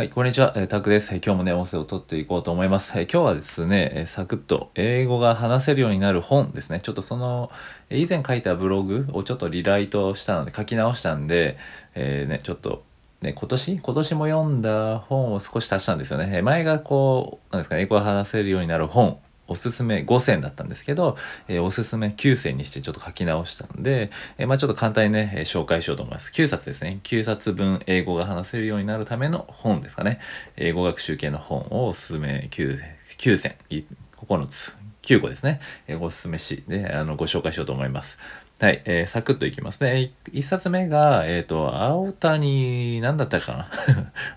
はい、こんにちは、えー、タクです、今日もね、音声を取っていこうと思います。えー今日はですね、えサクッと英語が話せるようになる本ですね。ちょっとその、え以前書いたブログをちょっとリライトしたので、書き直したんで、えね、ちょっと、ね、今年？今年も読んだ本を少し足したんですよね。前がこう、なんですかね、英語が話せるようになる本。おすすめ5選だったんですけど、えーおすすめ9選にしてちょっと書き直したので、えーまあちょっと簡単にね、えー紹介しようと思います。9冊ですね。9冊分英語が話せるようになるための本ですかね。英語学習系の本をおすすめ 9, 9選、い9つ、9個ですね。えーおすすめしであのご紹介しようと思います。はい、えーサクッといきますね。1冊目が、えっ、と、青谷、なんだったかな？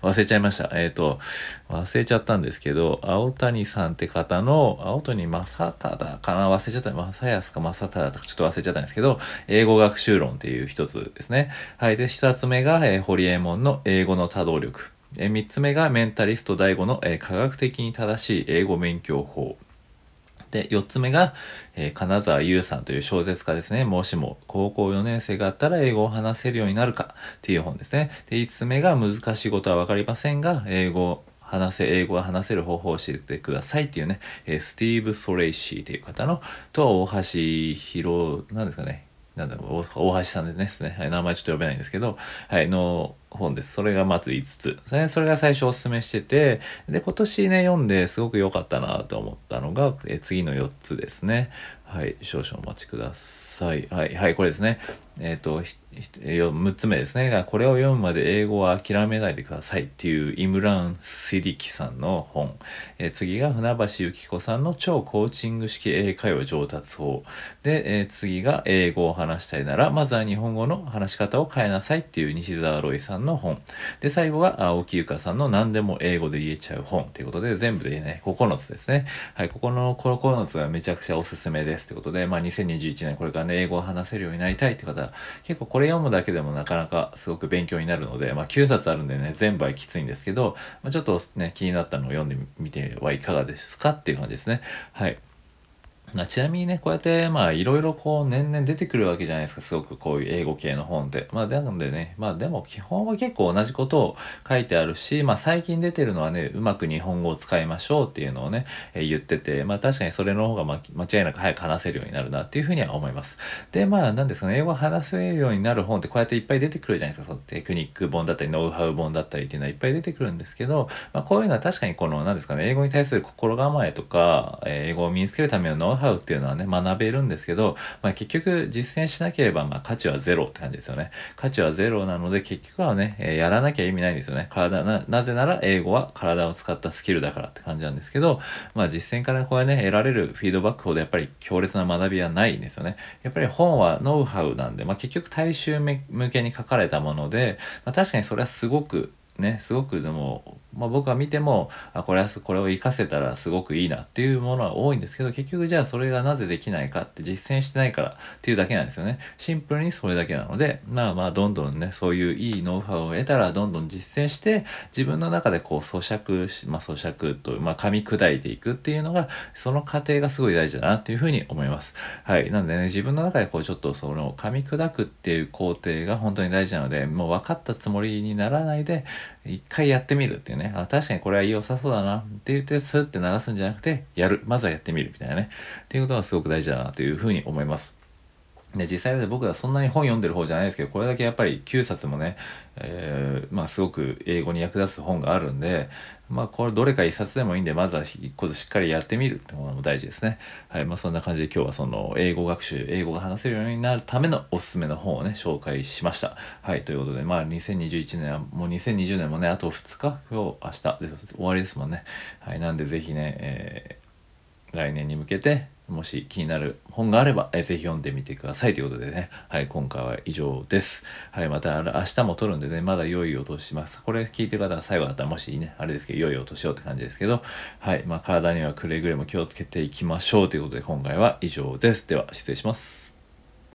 忘れちゃいました。えっ、と、忘れちゃったんですけど、青谷さんって方の、青谷正忠かな？忘れちゃった。正康か正忠かちょっと忘れちゃったんですけど、英語学習論っていう一つですね。はい。で、一つ目が、えー、ホリエモンの英語の多動力。えー三つ目がメンタリスト DAIGO の、えー科学的に正しい英語勉強法。で、4つ目が、えー金沢優さんという小説家ですね。もしも高校4年生があったら英語を話せるようになるかっていう本ですね。で、5つ目が難しいことはわかりませんが、英語を話せ、英語が話せる方法を教えてくださいっていうね、えースティーブ・ソレイシーという方の、と、大橋博、なんですかね。なんだろう、大橋さんですね。はい、名前ちょっと呼べないんですけど、はい、の本です。それがまず5つ。それそれが最初おすすめしてて、で、今年ね、読んですごく良かったなと思ったのが、え次の4つですね。はい、少々お待ちください。はい、はい、これですね。えっ、と、6つ目ですね。がこれを読むまで英語は諦めないでくださいっていうイムラン・シディキさんの本。えー次が船橋幸子さんの超コーチング式英会話上達法。で、えー次が英語を話したいなら、まずは日本語の話し方を変えなさいっていう西澤ロイさんの本。で、最後が青木由香さんの何でも英語で言えちゃう本ということで、全部でね、9つですね。はい、ここの9つがめちゃくちゃおすすめですということで、まあ2021年これからね、英語を話せるようになりたいって方、結構これ読むだけでもなかなかすごく勉強になるので、まあ9冊あるんでね、全部はきついんですけど、まあ、ちょっとね、気になったのを読んでみてはいかがですかっていう感じですね。はい。まあちなみにね、こうやって、まあ、いろいろこう、年々出てくるわけじゃないですか。すごくこういう英語系の本って。まあ、なのでね、まあ、でも基本は結構同じことを書いてあるし、まあ、最近出てるのはね、うまく日本語を使いましょうっていうのをね、えー言ってて、まあ、確かにそれの方が、まあ、間違いなく早く話せるようになるなっていうふうには思います。で、まあ、なんですかね、英語を話せるようになる本ってこうやっていっぱい出てくるじゃないですか。そのテクニック本だったり、ノウハウ本だったりっていうのはいっぱい出てくるんですけど、まあ、こういうのは確かにこの、なんですかね、英語に対する心構えとか、えー英語を身につけるためのノウハウっていうのはね、学べるんですけど、まあ、結局実践しなければ、まあ、価値はゼロって感じですよね。価値はゼロなので、結局はね、えやらなきゃ意味ないんですよね。体な、なぜなら英語は体を使ったスキルだからって感じなんですけど、まあ、実践からこれね、得られるフィードバックほどやっぱり強烈な学びはないんですよね。やっぱり本はノウハウなんで、まあ、結局大衆向けに書かれたもので、まあ、確かにそれはすごくね、すごくでも、まあ、僕が見てもあこれはこれを活かせたらすごくいいなっていうものは多いんですけど結局じゃあそれがなぜできないかって実践してないからっていうだけなんですよね。シンプルにそれだけなのでまあまあどんどんねそういういいノウハウを得たらどんどん実践して自分の中でこう咀嚼し、まあ、咀嚼と、まあ、噛み砕いていくっていうのがその過程がすごい大事だなっていうふうに思います。はい。なんでね自分の中でこうちょっとその噛み砕くっていう工程が本当に大事なのでもう分かったつもりにならないで一回やってみるっていうね。あ確かにこれは良さそうだな。って言ってスッて流すんじゃなくてやる。まずはやってみるみたいなね。っていうことがすごく大事だなというふうに思います。で実際で僕はそんなに本読んでる方じゃないですけどこれだけやっぱり9冊もね、えーまあすごく英語に役立つ本があるんでまあこれどれか1冊でもいいんでまずは1個ずつしっかりやってみるってものも大事ですね。はいまあそんな感じで今日はその英語学習英語が話せるようになるためのおすすめの本をね紹介しました。はいということでまあ2021年はもう2020年もねあと2日。今日明日で終わりですもんね。はいなんでぜひね、えー来年に向けてもし気になる本があれば、えーぜひ読んでみてくださいということでね、はい、今回は以上です。はい、また明日も撮るんでね、まだ良い音します。これ聞いてる方は最後だったらもしね、あれですけど、良い音しようって感じですけど、はい、まあ体にはくれぐれも気をつけていきましょうということで今回は以上です。では失礼します。